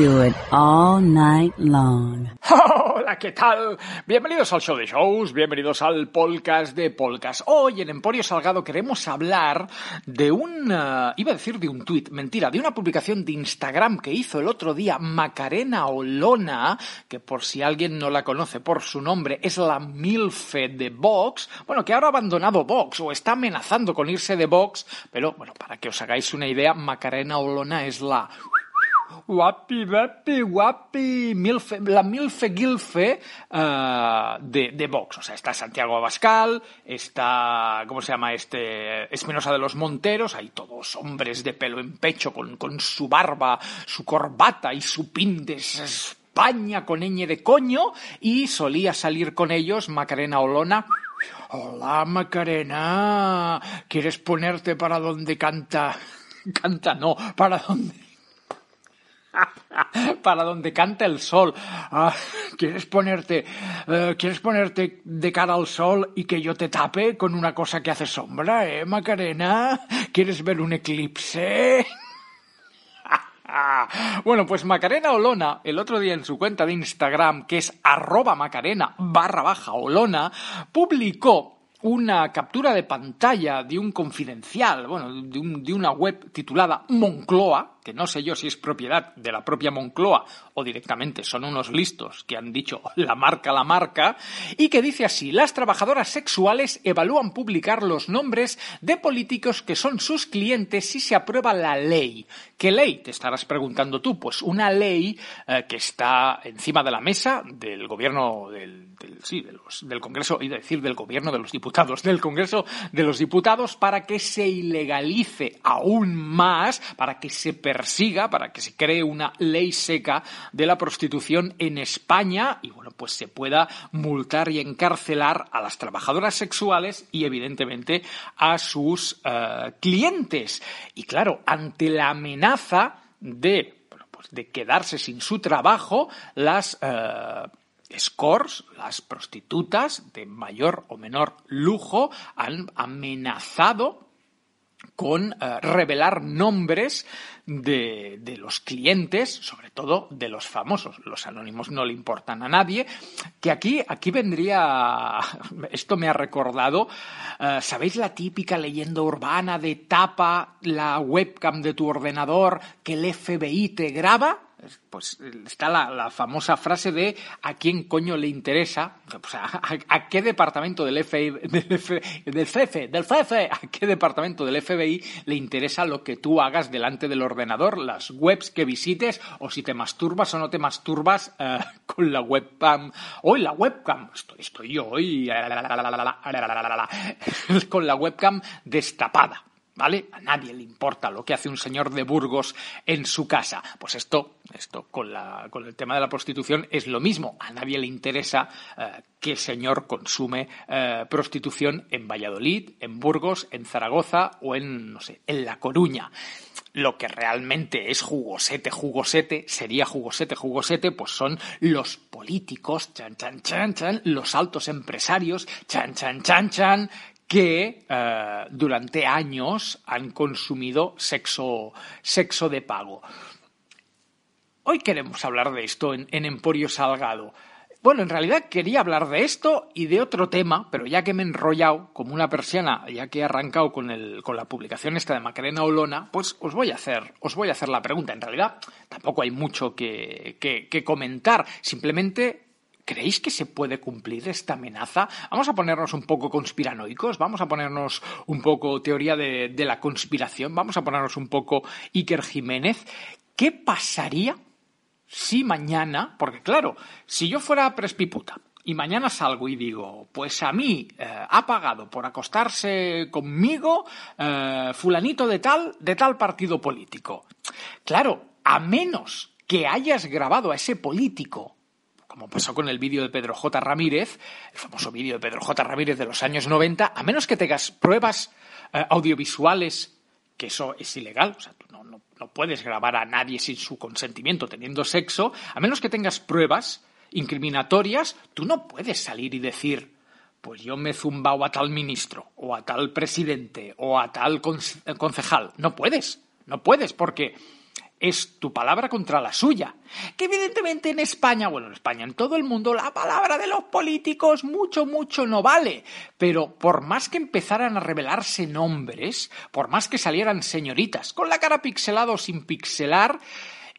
Do it all night long. Hola, ¿qué tal? Bienvenidos al show de shows, bienvenidos al podcast de podcast. Hoy en Emporio Salgado queremos hablar de un, eh, iba a decir de un tuit, mentira, de una publicación de Instagram que hizo el otro día Macarena Olona, que por si alguien no la conoce por su nombre, es la Milfe de Vox, bueno, que ahora ha abandonado Vox o está amenazando con irse de Vox, pero bueno, para que os hagáis una idea, Macarena Olona es la guapi, guapi, guapi, milfe, la milfe gilfe eh, de, de Vox. O sea, está Santiago Abascal, está, ¿cómo se llama este? Espinosa de los Monteros, hay todos hombres de pelo en pecho con, con su barba, su corbata y su pin de España con ñ de coño y solía salir con ellos Macarena Olona. Hola Macarena, ¿quieres ponerte para donde canta? Canta no, para donde para donde canta el sol. Ah, ¿Quieres ponerte, eh, quieres ponerte de cara al sol y que yo te tape con una cosa que hace sombra, eh, Macarena? ¿Quieres ver un eclipse? Bueno, pues Macarena Olona, el otro día en su cuenta de Instagram, que es arroba macarena barra baja Olona, publicó una captura de pantalla de un confidencial, bueno, de, un- de una web titulada Moncloa, que no sé yo si es propiedad de la propia Moncloa o directamente son unos listos que han dicho la marca, la marca, y que dice así, las trabajadoras sexuales evalúan publicar los nombres de políticos que son sus clientes si se aprueba la ley. ¿Qué ley? Te estarás preguntando tú. Pues una ley eh, que está encima de la mesa del gobierno del, del- sí, de los- del Congreso, iba a decir del gobierno de los diputados, del Congreso de los Diputados para que se ilegalice aún más, para que se persiga, para que se cree una ley seca de la prostitución en España y bueno, pues se pueda multar y encarcelar a las trabajadoras sexuales y evidentemente a sus eh, clientes. Y claro, ante la amenaza de pues de quedarse sin su trabajo, las eh, scores, las prostitutas de mayor o menor lujo, han amenazado con eh, revelar nombres de, de los clientes, sobre todo de los famosos. Los anónimos no le importan a nadie. Que aquí, aquí vendría, esto me ha recordado, eh, ¿sabéis la típica leyenda urbana de tapa la webcam de tu ordenador que el FBI te graba? Pues está la, la famosa frase de ¿a quién coño le interesa? O sea, ¿a, a qué departamento del FBI, del, F- del FF, del a qué departamento del FBI le interesa lo que tú hagas delante del ordenador, las webs que visites o si te masturbas o no te masturbas eh, con la webcam? Hoy la webcam, estoy, estoy yo hoy con la webcam destapada. ¿Vale? A nadie le importa lo que hace un señor de Burgos en su casa. Pues esto, esto con, la, con el tema de la prostitución es lo mismo. A nadie le interesa eh, qué señor consume eh, prostitución en Valladolid, en Burgos, en Zaragoza o en, no sé, en La Coruña. Lo que realmente es jugosete, jugosete, sería jugosete, jugosete, pues son los políticos, chan, chan, chan, chan, los altos empresarios, chan, chan, chan, chan, que eh, durante años han consumido sexo, sexo de pago. Hoy queremos hablar de esto en, Emporio Salgado. Bueno, en realidad quería hablar de esto y de otro tema, pero ya que me he enrollado como una persiana, ya que he arrancado con, el, con la publicación esta de Macarena Olona, pues os voy a hacer, os voy a hacer la pregunta. En realidad tampoco hay mucho que, que, comentar. Simplemente ¿Creéis que se puede cumplir esta amenaza? Vamos a ponernos un poco conspiranoicos, vamos a ponernos un poco teoría de, la conspiración, vamos a ponernos un poco Iker Jiménez. ¿Qué pasaría si mañana, porque claro, si yo fuera prespiputa y mañana salgo y digo, pues a mí eh, ha pagado por acostarse conmigo eh, fulanito de tal, de tal partido político. Claro, a menos que hayas grabado a ese político como pasó con el vídeo de Pedro J. Ramírez, el famoso vídeo de Pedro J. Ramírez de los años 90, a menos que tengas pruebas eh, audiovisuales, que eso es ilegal, o sea, tú no, no, no puedes grabar a nadie sin su consentimiento teniendo sexo, a menos que tengas pruebas incriminatorias, tú no puedes salir y decir, pues yo me he zumbado a tal ministro, o a tal presidente, o a tal concejal. No puedes, no puedes, porque es tu palabra contra la suya. Que evidentemente en España, bueno, en España, en todo el mundo, la palabra de los políticos mucho, mucho no vale. Pero por más que empezaran a revelarse nombres, por más que salieran señoritas, con la cara pixelada o sin pixelar,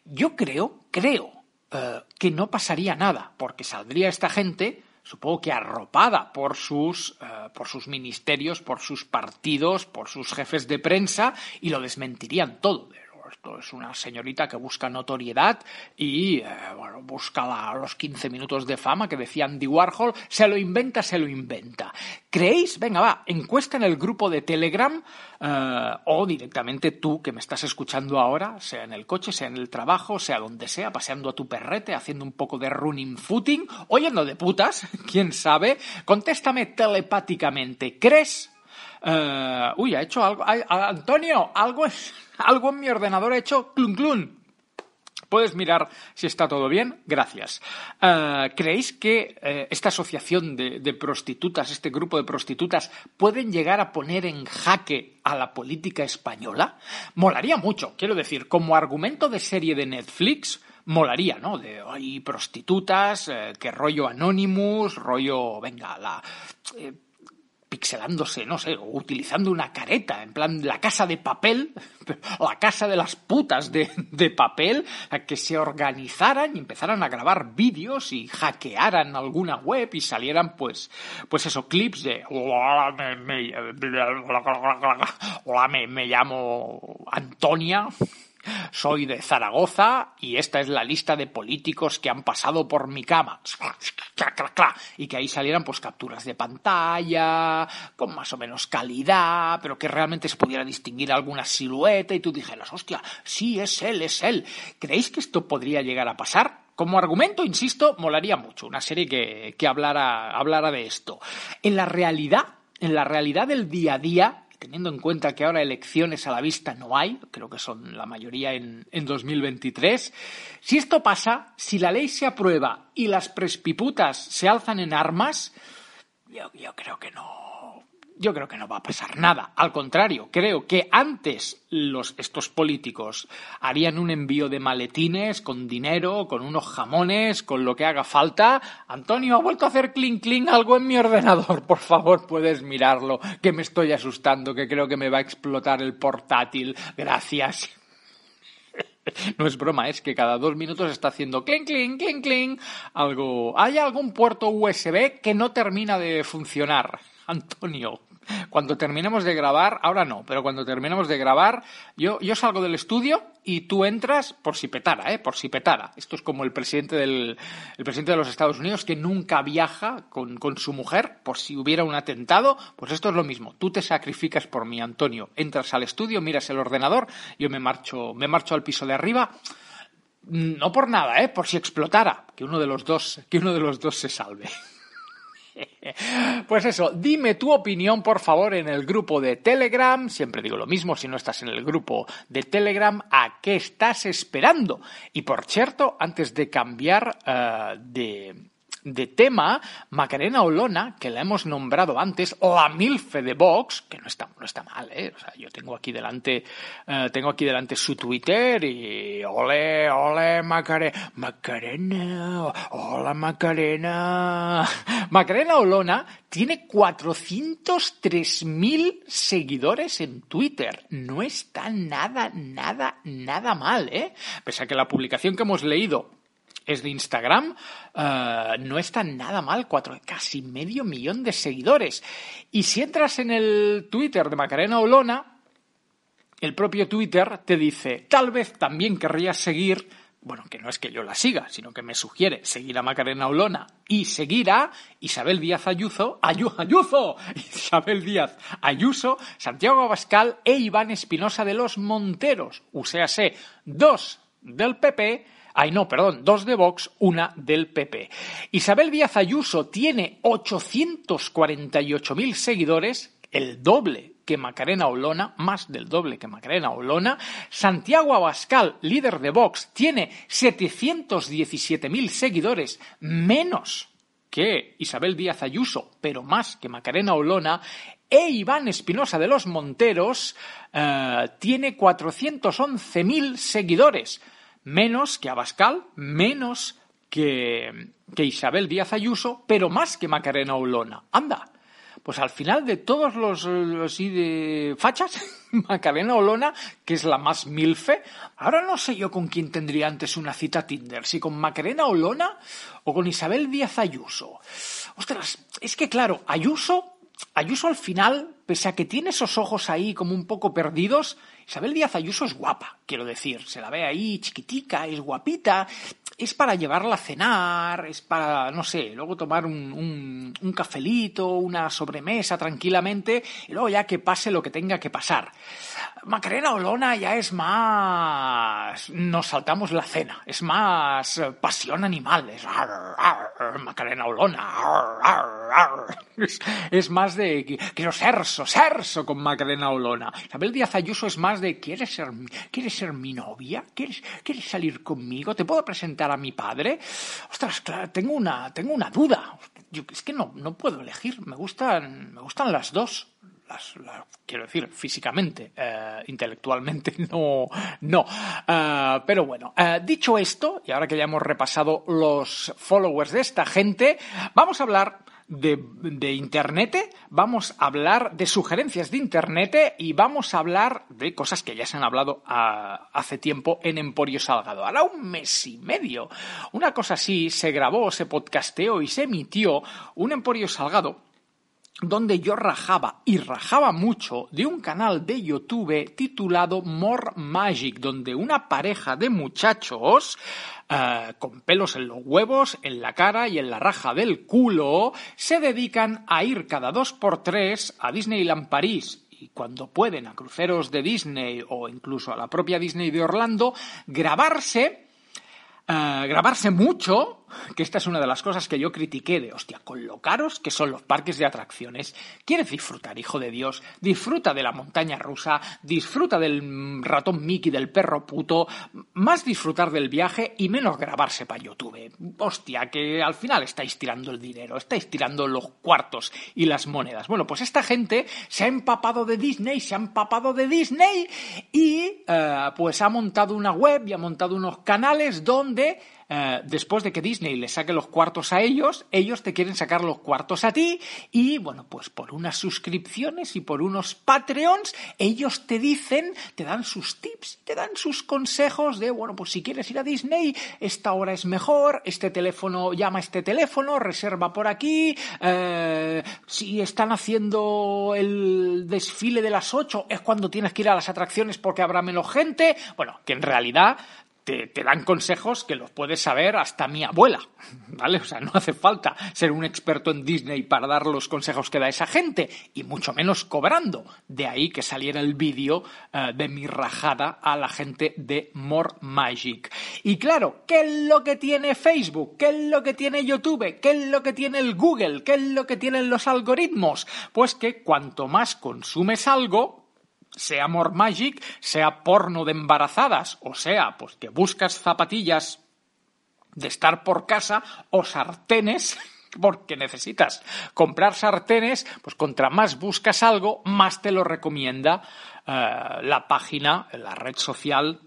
yo creo, creo, eh, que no pasaría nada, porque saldría esta gente supongo que arropada por sus, eh, por sus ministerios, por sus partidos, por sus jefes de prensa, y lo desmentirían todo esto es una señorita que busca notoriedad y eh, bueno, busca los 15 minutos de fama que decía Andy Warhol, se lo inventa, se lo inventa. ¿Creéis? Venga, va, encuesta en el grupo de Telegram eh, o directamente tú que me estás escuchando ahora, sea en el coche, sea en el trabajo, sea donde sea, paseando a tu perrete, haciendo un poco de running footing, oyendo de putas, quién sabe, contéstame telepáticamente. ¿Crees Uh, uy, ha hecho algo. Antonio, algo, algo en mi ordenador ha hecho clun clun. Puedes mirar si está todo bien. Gracias. Uh, ¿Creéis que uh, esta asociación de, prostitutas, este grupo de prostitutas, pueden llegar a poner en jaque a la política española? Molaría mucho, quiero decir, como argumento de serie de Netflix, molaría, ¿no? De hay prostitutas, eh, que rollo Anonymous, rollo, venga, la. Eh, pixelándose, no sé, utilizando una careta, en plan la casa de papel, la casa de las putas de, de papel, que se organizaran y empezaran a grabar vídeos y hackearan alguna web y salieran pues, pues esos clips de hola, me, me, hola, me, me llamo Antonia, soy de Zaragoza y esta es la lista de políticos que han pasado por mi cama. Y que ahí salieran pues capturas de pantalla, con más o menos calidad, pero que realmente se pudiera distinguir alguna silueta y tú dijeras, hostia, sí, es él, es él. ¿Creéis que esto podría llegar a pasar? Como argumento, insisto, molaría mucho una serie que, que hablara, hablara de esto. En la realidad, en la realidad del día a día, teniendo en cuenta que ahora elecciones a la vista no hay, creo que son la mayoría en, en 2023, si esto pasa, si la ley se aprueba y las prespiputas se alzan en armas, yo, yo creo que no, yo creo que no va a pasar nada. Al contrario, creo que antes los, estos políticos harían un envío de maletines con dinero, con unos jamones, con lo que haga falta. Antonio, ha vuelto a hacer clink clink algo en mi ordenador. Por favor, puedes mirarlo, que me estoy asustando, que creo que me va a explotar el portátil. Gracias. No es broma, es que cada dos minutos está haciendo clink, clink, clink, clink. Algo. Hay algún puerto USB que no termina de funcionar. Antonio, cuando terminemos de grabar, ahora no, pero cuando terminemos de grabar, yo, yo salgo del estudio y tú entras por si petara, ¿eh? Por si petara. Esto es como el presidente, del, el presidente de los Estados Unidos que nunca viaja con, con su mujer por si hubiera un atentado. Pues esto es lo mismo. Tú te sacrificas por mí, Antonio. Entras al estudio, miras el ordenador, yo me marcho, me marcho al piso de arriba. No por nada, ¿eh? Por si explotara. Que uno de los dos, que uno de los dos se salve. Pues eso, dime tu opinión por favor en el grupo de Telegram. Siempre digo lo mismo, si no estás en el grupo de Telegram, ¿a qué estás esperando? Y por cierto, antes de cambiar uh, de, de tema, Macarena Olona, que la hemos nombrado antes, la milfe de Vox, que no está, no está mal, ¿eh? O sea, yo tengo aquí delante, eh, tengo aquí delante su Twitter y ole, ole, Macarena, Macarena, hola Macarena. Macarena Olona tiene 403.000 seguidores en Twitter. No está nada, nada, nada mal, ¿eh? Pese a que la publicación que hemos leído es de Instagram, eh, no está nada mal, cuatro, casi medio millón de seguidores. Y si entras en el Twitter de Macarena Olona, el propio Twitter te dice, tal vez también querrías seguir, bueno, que no es que yo la siga, sino que me sugiere seguir a Macarena Olona y seguir a Isabel Díaz Ayuso, Ayuso, Isabel Díaz Ayuso, Santiago Abascal e Iván Espinosa de los Monteros, sé dos del PP, Ay, no, perdón, dos de Vox, una del PP. Isabel Díaz Ayuso tiene 848.000 seguidores, el doble que Macarena Olona, más del doble que Macarena Olona. Santiago Abascal, líder de Vox, tiene 717.000 seguidores, menos que Isabel Díaz Ayuso, pero más que Macarena Olona. E Iván Espinosa de los Monteros eh, tiene 411.000 seguidores, menos que Abascal, menos que, que Isabel Díaz Ayuso, pero más que Macarena Olona. Anda, pues al final de todos los así de fachas, Macarena Olona, que es la más milfe, ahora no sé yo con quién tendría antes una cita Tinder, si con Macarena Olona o con Isabel Díaz Ayuso. Ostras, es que claro, Ayuso, Ayuso al final, pese a que tiene esos ojos ahí como un poco perdidos, Isabel Díaz Ayuso es guapa, quiero decir, se la ve ahí chiquitica, es guapita, es para llevarla a cenar, es para, no sé, luego tomar un, un, cafelito, una sobremesa tranquilamente y luego ya que pase lo que tenga que pasar. Macarena Olona ya es más... Nos saltamos la cena, es más pasión animal, es Macarena Olona, es, más de quiero serso, serso con Macarena Olona. Isabel Díaz Ayuso es más de ¿quieres ser, ¿quieres ser mi novia? ¿Quieres, ¿Quieres salir conmigo? ¿Te puedo presentar a mi padre? Ostras, claro, tengo una, tengo una duda. Es que no, no puedo elegir, me gustan, me gustan las dos quiero decir, físicamente, eh, intelectualmente no, no. Eh, pero bueno, eh, dicho esto, y ahora que ya hemos repasado los followers de esta gente, vamos a hablar de, Internet, vamos a hablar de sugerencias de Internet y vamos a hablar de cosas que ya se han hablado hace tiempo en Emporio Salgado. Hará un mes y medio. Una cosa así se grabó, se podcasteó y se emitió un Emporio Salgado donde yo rajaba y rajaba mucho de un canal de YouTube titulado More Magic, donde una pareja de muchachos eh, con pelos en los huevos, en la cara y en la raja del culo se dedican a ir cada dos por tres a Disneyland París. Y cuando pueden a cruceros de Disney o incluso a la propia Disney de Orlando, grabarse, eh, grabarse mucho que esta es una de las cosas que yo critiqué de, hostia, con lo caros que son los parques de atracciones, quieres disfrutar, hijo de Dios, disfruta de la montaña rusa, disfruta del ratón Mickey, del perro puto, más disfrutar del viaje y menos grabarse para YouTube. Hostia, que al final estáis tirando el dinero, estáis tirando los cuartos y las monedas. Bueno, pues esta gente se ha empapado de Disney, se ha empapado de Disney y eh, pues ha montado una web y ha montado unos canales donde eh, después de que Disney le saque los cuartos a ellos, ellos te quieren sacar los cuartos a ti y bueno, pues por unas suscripciones y por unos Patreons, ellos te dicen, te dan sus tips, te dan sus consejos de, bueno, pues si quieres ir a Disney, esta hora es mejor, este teléfono, llama a este teléfono, reserva por aquí, eh, si están haciendo el desfile de las 8 es cuando tienes que ir a las atracciones porque habrá menos gente, bueno, que en realidad te, dan consejos que los puedes saber hasta mi abuela, ¿vale? O sea, no hace falta ser un experto en Disney para dar los consejos que da esa gente, y mucho menos cobrando. De ahí que saliera el vídeo eh, de mi rajada a la gente de More Magic. Y claro, ¿qué es lo que tiene Facebook? ¿Qué es lo que tiene YouTube? ¿Qué es lo que tiene el Google? ¿Qué es lo que tienen los algoritmos? Pues que cuanto más consumes algo, sea More Magic, sea porno de embarazadas, o sea, pues que buscas zapatillas de estar por casa o sartenes porque necesitas comprar sartenes, pues contra más buscas algo, más te lo recomienda eh, la página, la red social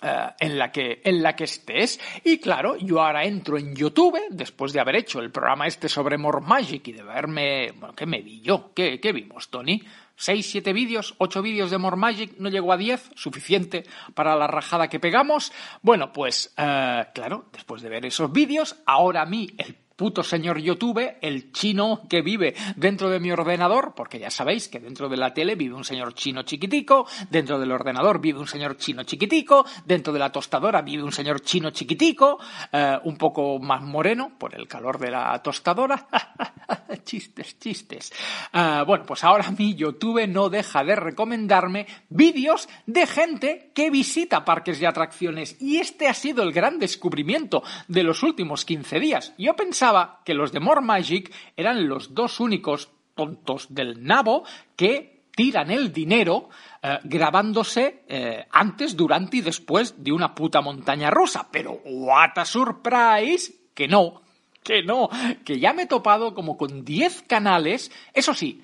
eh, en, la que, en la que estés. Y claro, yo ahora entro en YouTube, después de haber hecho el programa este sobre More Magic y de verme... Bueno, ¿qué me vi yo? ¿Qué, qué vimos, Tony? ¿Seis, siete vídeos? ¿Ocho vídeos de More Magic? ¿No llegó a diez? ¿Suficiente para la rajada que pegamos? Bueno, pues eh, claro, después de ver esos vídeos, ahora a mí el puto señor YouTube, el chino que vive dentro de mi ordenador, porque ya sabéis que dentro de la tele vive un señor chino chiquitico, dentro del ordenador vive un señor chino chiquitico, dentro de la tostadora vive un señor chino chiquitico, eh, un poco más moreno por el calor de la tostadora. chistes, chistes. Eh, bueno, pues ahora mi YouTube no deja de recomendarme vídeos de gente que visita parques y atracciones y este ha sido el gran descubrimiento de los últimos 15 días. Yo pensaba que los de More Magic eran los dos únicos tontos del nabo que tiran el dinero eh, grabándose eh, antes, durante y después de una puta montaña rusa. Pero what a surprise que no, que no, que ya me he topado como con 10 canales, eso sí,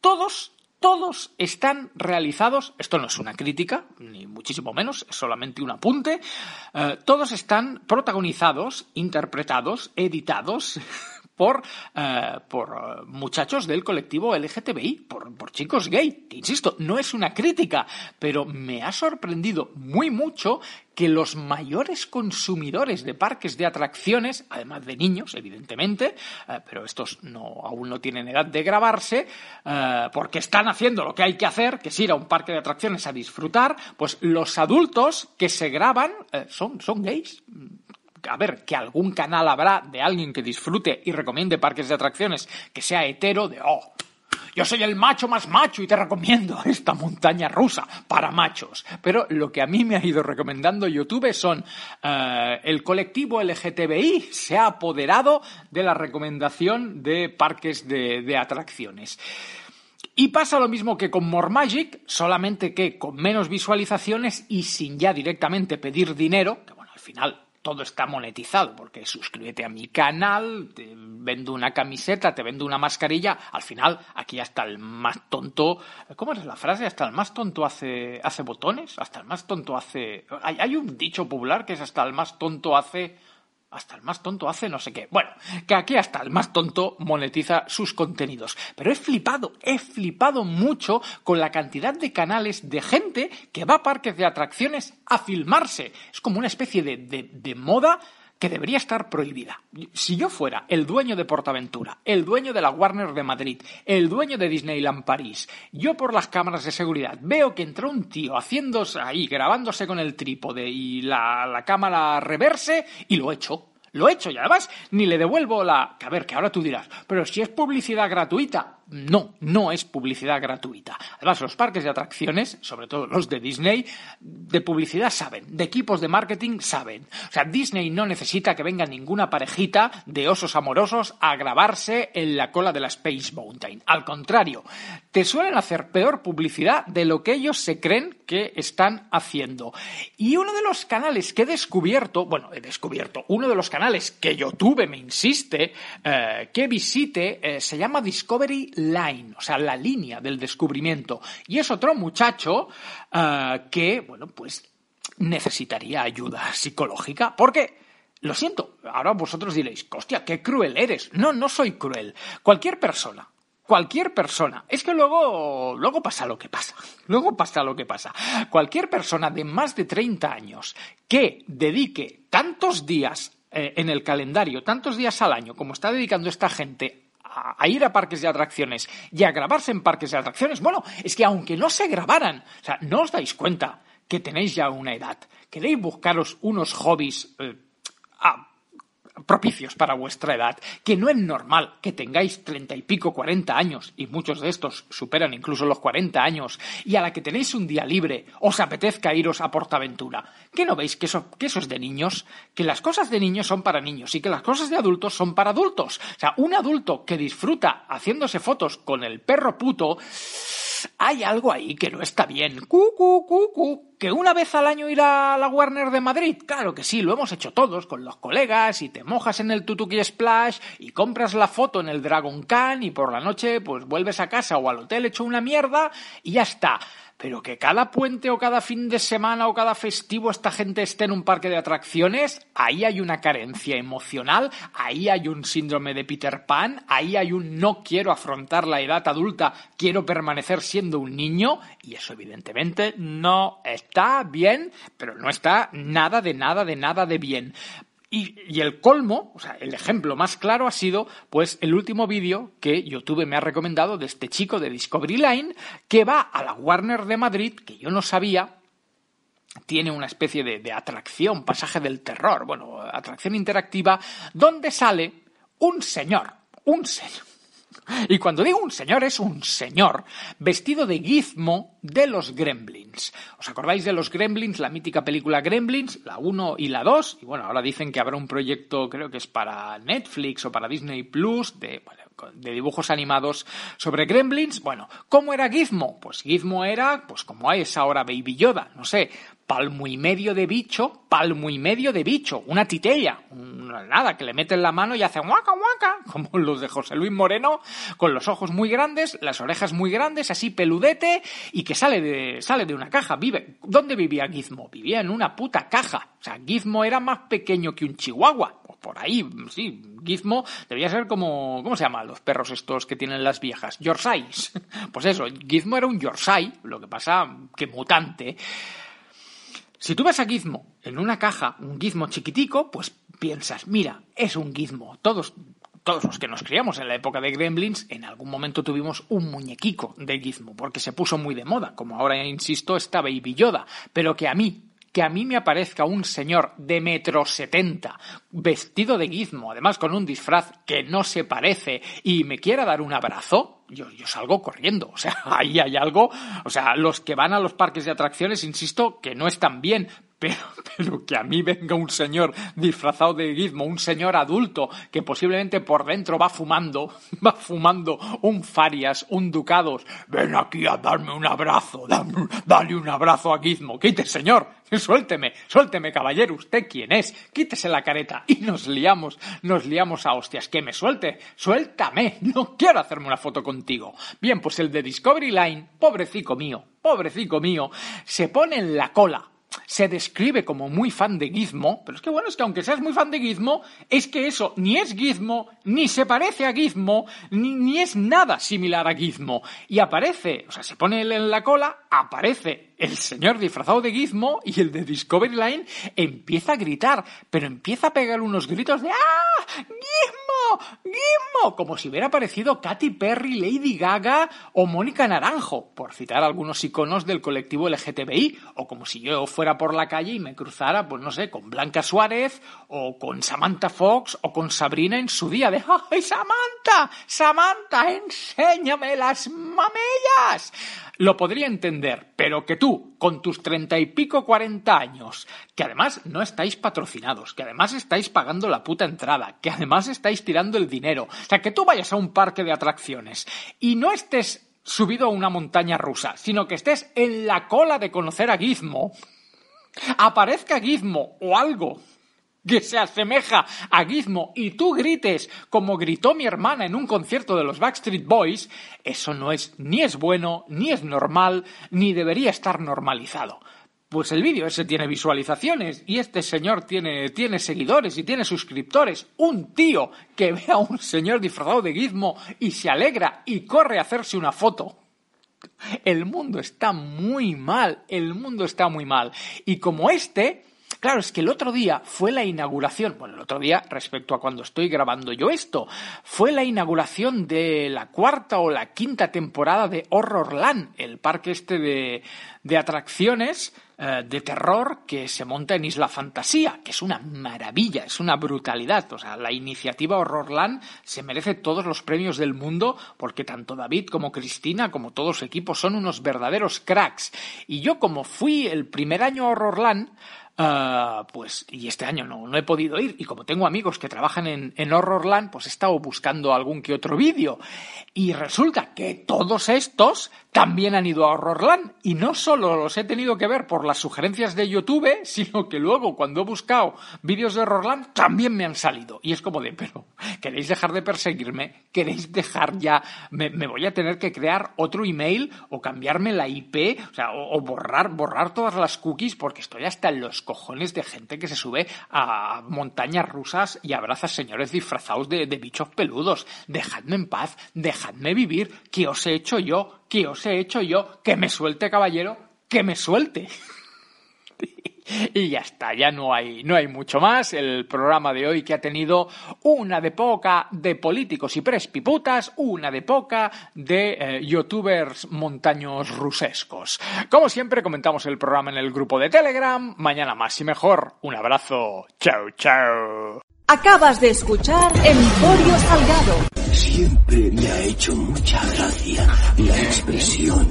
todos todos están realizados, esto no es una crítica, ni muchísimo menos, es solamente un apunte, eh, todos están protagonizados, interpretados, editados por, eh, por eh, muchachos del colectivo LGTBI, por, por, chicos gay. Insisto, no es una crítica, pero me ha sorprendido muy mucho que los mayores consumidores de parques de atracciones, además de niños, evidentemente, eh, pero estos no, aún no tienen edad de grabarse, porque están haciendo lo que hay que hacer, que es ir a un parque de atracciones a disfrutar, pues los adultos que se graban son, son gays a ver, que algún canal habrá de alguien que disfrute y recomiende parques de atracciones que sea hetero, de, oh, yo soy el macho más macho y te recomiendo esta montaña rusa para machos. Pero lo que a mí me ha ido recomendando YouTube son eh, el colectivo LGTBI se ha apoderado de la recomendación de parques de, de atracciones. Y pasa lo mismo que con More Magic, solamente que con menos visualizaciones y sin ya directamente pedir dinero, que bueno, al final todo está monetizado, porque suscríbete a mi canal, te vendo una camiseta, te vendo una mascarilla, al final aquí hasta el más tonto, ¿cómo es la frase? Hasta el más tonto hace, hace botones, hasta el más tonto hace... Hay, hay un dicho popular que es hasta el más tonto hace hasta el más tonto hace no sé qué. Bueno, que aquí hasta el más tonto monetiza sus contenidos. Pero he flipado, he flipado mucho con la cantidad de canales de gente que va a parques de atracciones a filmarse. Es como una especie de, de, moda que debería estar prohibida. Si yo fuera el dueño de Portaventura, el dueño de la Warner de Madrid, el dueño de Disneyland París, yo por las cámaras de seguridad veo que entró un tío haciéndose ahí, grabándose con el trípode y la, la cámara reverse y lo echo. Lo he hecho y además ni le devuelvo la... Que a ver, que ahora tú dirás, pero si es publicidad gratuita, no, no es publicidad gratuita. Además, los parques de atracciones, sobre todo los de Disney, de publicidad saben, de equipos de marketing saben. O sea, Disney no necesita que venga ninguna parejita de osos amorosos a grabarse en la cola de la Space Mountain. Al contrario, te suelen hacer peor publicidad de lo que ellos se creen que están haciendo. Y uno de los canales que he descubierto, bueno, he descubierto, uno de los canales que YouTube me insiste eh, que visite, eh, se llama Discovery line, o sea, la línea del descubrimiento. Y es otro muchacho uh, que, bueno, pues necesitaría ayuda psicológica porque... Lo siento, ahora vosotros diréis, hostia, qué cruel eres. No, no soy cruel. Cualquier persona, cualquier persona. Es que luego, luego pasa lo que pasa. Luego pasa lo que pasa. Cualquier persona de más de 30 años que dedique tantos días eh, en el calendario, tantos días al año, como está dedicando esta gente a, ir a parques de atracciones y a grabarse en parques de atracciones, bueno, es que aunque no se grabaran, o sea, no os dais cuenta que tenéis ya una edad, queréis buscaros unos hobbies eh, propicios para vuestra edad, que no es normal que tengáis treinta y pico, cuarenta años, y muchos de estos superan incluso los cuarenta años, y a la que tenéis un día libre, os apetezca iros a Portaventura. ¿Qué no veis que eso, que eso es de niños? Que las cosas de niños son para niños y que las cosas de adultos son para adultos. O sea, un adulto que disfruta haciéndose fotos con el perro puto hay algo ahí que no está bien. Cu, cu, cu, cu. ¿Que una vez al año ir a la Warner de Madrid? Claro que sí, lo hemos hecho todos con los colegas y te mojas en el Tutuki Splash y compras la foto en el Dragon Khan y por la noche pues vuelves a casa o al hotel hecho una mierda y ya está pero que cada puente o cada fin de semana o cada festivo esta gente esté en un parque de atracciones, ahí hay una carencia emocional, ahí hay un síndrome de Peter Pan, ahí hay un no quiero afrontar la edad adulta, quiero permanecer siendo un niño, y eso evidentemente no está bien, pero no está nada de nada de nada de bien. Y, el colmo, o sea, el ejemplo más claro ha sido, pues, el último vídeo que YouTube me ha recomendado de este chico de Discovery Line que va a la Warner de Madrid, que yo no sabía, tiene una especie de, de atracción, pasaje del terror, bueno, atracción interactiva, donde sale un señor, un señor y cuando digo un señor, es un señor vestido de gizmo de los Gremlins. ¿Os acordáis de los Gremlins, la mítica película Gremlins, la 1 y la 2? Y bueno, ahora dicen que habrá un proyecto, creo que es para Netflix o para Disney Plus, de, dibujos animados sobre Gremlins. Bueno, ¿cómo era Gizmo? Pues Gizmo era, pues como es ahora Baby Yoda, no sé, palmo y medio de bicho, palmo y medio de bicho, una titella, nada, que le meten la mano y hace guaca guaca, como los de José Luis Moreno, con los ojos muy grandes, las orejas muy grandes, así peludete, y que sale de, sale de una caja, vive. ¿Dónde vivía Gizmo? Vivía en una puta caja. O sea, Gizmo era más pequeño que un chihuahua. Por ahí, sí, Gizmo debía ser como, ¿cómo se llaman los perros estos que tienen las viejas? Yorkshires. Pues eso, Gizmo era un Yorkshire, lo que pasa que mutante. Si tú ves a Gizmo en una caja, un Gizmo chiquitico, pues piensas, mira, es un Gizmo. Todos, todos los que nos criamos en la época de Gremlins, en algún momento tuvimos un muñequico de Gizmo, porque se puso muy de moda, como ahora insisto está Baby Yoda, pero que a mí, que a mí me aparezca un señor de metro setenta, vestido de gizmo, además con un disfraz que no se parece, y me quiera dar un abrazo, yo, yo salgo corriendo. O sea, ahí hay algo. O sea, los que van a los parques de atracciones, insisto, que no están bien, pero, pero, que a mí venga un señor disfrazado de gizmo, un señor adulto que posiblemente por dentro va fumando, va fumando un Farias, un Ducados, ven aquí a darme un abrazo, dale un abrazo a Gizmo, quite señor, suélteme, suélteme caballero, usted quién es, quítese la careta y nos liamos, nos liamos a hostias, que me suelte, suéltame, no quiero hacerme una foto contigo. Bien, pues el de Discovery Line, pobrecico mío, pobrecico mío, se pone en la cola se describe como muy fan de Gizmo, pero es que bueno, es que aunque seas muy fan de Gizmo, es que eso ni es Gizmo, ni se parece a Gizmo, ni, ni es nada similar a Gizmo. Y aparece, o sea, se pone en la cola, aparece el señor disfrazado de Gizmo y el de Discovery Line empieza a gritar, pero empieza a pegar unos gritos de ¡Ah! ¡Gizmo! ¡Gizmo! Como si hubiera aparecido Katy Perry, Lady Gaga o Mónica Naranjo, por citar algunos iconos del colectivo LGTBI, o como si yo fuera por la calle y me cruzara, pues no sé, con Blanca Suárez, o con Samantha Fox, o con Sabrina en su día de ¡Ay, Samantha! ¡Samantha, enséñame las mamellas! Lo podría entender, pero que tú, con tus treinta y pico cuarenta años, que además no estáis patrocinados, que además estáis pagando la puta entrada, que además estáis tirando el dinero, o sea, que tú vayas a un parque de atracciones y no estés subido a una montaña rusa, sino que estés en la cola de conocer a Gizmo, aparezca Gizmo o algo que se asemeja a Gizmo y tú grites como gritó mi hermana en un concierto de los Backstreet Boys, eso no es ni es bueno, ni es normal, ni debería estar normalizado. Pues el vídeo ese tiene visualizaciones y este señor tiene, tiene seguidores y tiene suscriptores. Un tío que ve a un señor disfrazado de Gizmo y se alegra y corre a hacerse una foto. El mundo está muy mal, el mundo está muy mal. Y como este, Claro, es que el otro día fue la inauguración, bueno, el otro día respecto a cuando estoy grabando yo esto, fue la inauguración de la cuarta o la quinta temporada de Horrorland, el parque este de, atracciones eh, de terror que se monta en Isla Fantasía, que es una maravilla, es una brutalidad. O sea, la iniciativa Horrorland se merece todos los premios del mundo porque tanto David como Cristina, como todo su equipo, son unos verdaderos cracks. Y yo como fui el primer año a Horrorland, Uh, pues, y este año no, no he podido ir. Y como tengo amigos que trabajan en, en Horrorland, pues he estado buscando algún que otro vídeo. Y resulta que todos estos también han ido a Horrorland y no solo los he tenido que ver por las sugerencias de YouTube, sino que luego cuando he buscado vídeos de Horrorland también me han salido. Y es como de, pero, ¿queréis dejar de perseguirme? ¿Queréis dejar ya? Me, voy a tener que crear otro email o cambiarme la IP, o sea, o, borrar, borrar todas las cookies porque estoy hasta en los cojones de gente que se sube a montañas rusas y abraza señores disfrazados de, de bichos peludos. Dejadme en paz, dejadme vivir. ¿Qué os he hecho yo? ¿Qué os he hecho yo? Que me suelte, caballero, que me suelte. y ya está, ya no hay, no hay mucho más. El programa de hoy que ha tenido una de poca de políticos y prespiputas, una de poca de eh, youtubers montaños rusescos. Como siempre, comentamos el programa en el grupo de Telegram. Mañana más y mejor. Un abrazo. Chao, chao. Acabas de escuchar Emporio Salgado. Siempre me ha hecho mucha gracia la expresión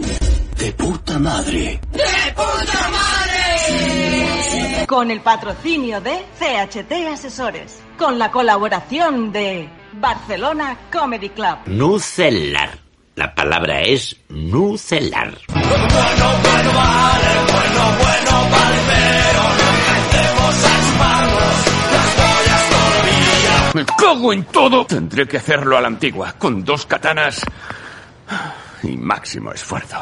de puta madre. ¡De puta madre! Con el patrocinio de CHT Asesores. Con la colaboración de Barcelona Comedy Club. Nucelar. La palabra es nucelar. Me cago en todo. Tendré que hacerlo a la antigua, con dos katanas y máximo esfuerzo.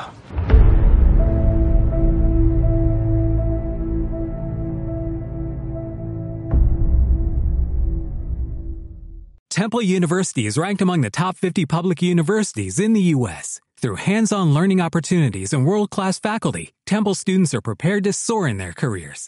Temple University is ranked among the top 50 public universities in the U.S. Through hands-on learning opportunities and world-class faculty, Temple students are prepared to soar in their careers.